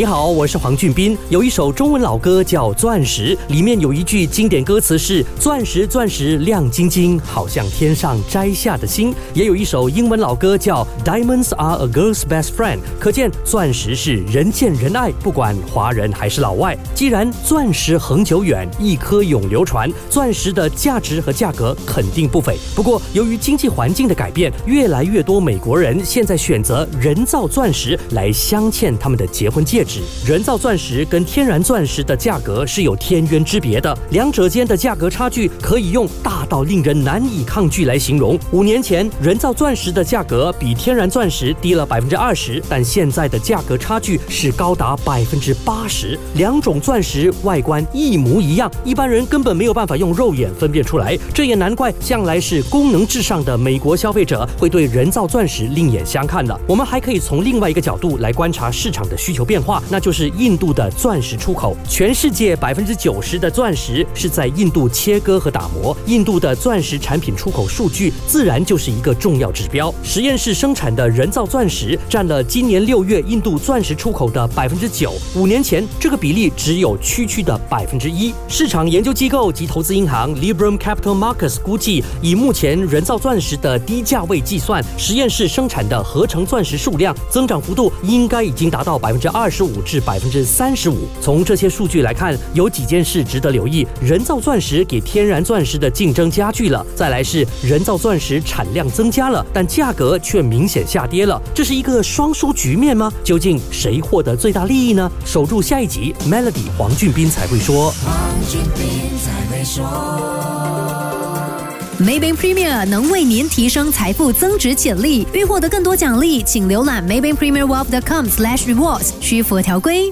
你好，我是黄俊斌。有一首中文老歌叫《钻石》，里面有一句经典歌词是“钻石，钻石亮晶晶，好像天上摘下的星”。也有一首英文老歌叫《Diamonds Are a Girl's Best Friend》，可见钻石是人见人爱，不管华人还是老外。既然钻石恒久远，一颗永流传，钻石的价值和价格肯定不菲。不过，由于经济环境的改变，越来越多美国人现在选择人造钻石来镶嵌他们的结婚戒。指指，人造钻石跟天然钻石的价格是有天渊之别的，两者间的价格差距可以用大到令人难以抗拒来形容。五年前，人造钻石的价格比天然钻石低了百分之二十，但现在的价格差距是高达百分之八十。两种钻石外观一模一样，一般人根本没有办法用肉眼分辨出来。这也难怪向来是功能至上的美国消费者会对人造钻石另眼相看了。我们还可以从另外一个角度来观察市场的需求变化。那就是印度的钻石出口，全世界百分之九十的钻石是在印度切割和打磨。印度的钻石产品出口数据自然就是一个重要指标。实验室生产的人造钻石占了今年六月印度钻石出口的百分之九，五年前这个比例只有区区的百分之一。市场研究机构及投资银行 Librum Capital Markets 估计，以目前人造钻石的低价位计算，实验室生产的合成钻石数量增长幅度应该已经达到百分之二十。十五至百分之三十五。从这些数据来看，有几件事值得留意：人造钻石给天然钻石的竞争加剧了；再来是人造钻石产量增加了，但价格却明显下跌了。这是一个双输局面吗？究竟谁获得最大利益呢？守住下一集，Melody 黄俊斌才会说。黄俊斌才会说。Maybank Premier 能为您提升财富增值潜力。欲获得更多奖励，请浏览 Maybank Premier Wealth.com/slash rewards，需符合条规。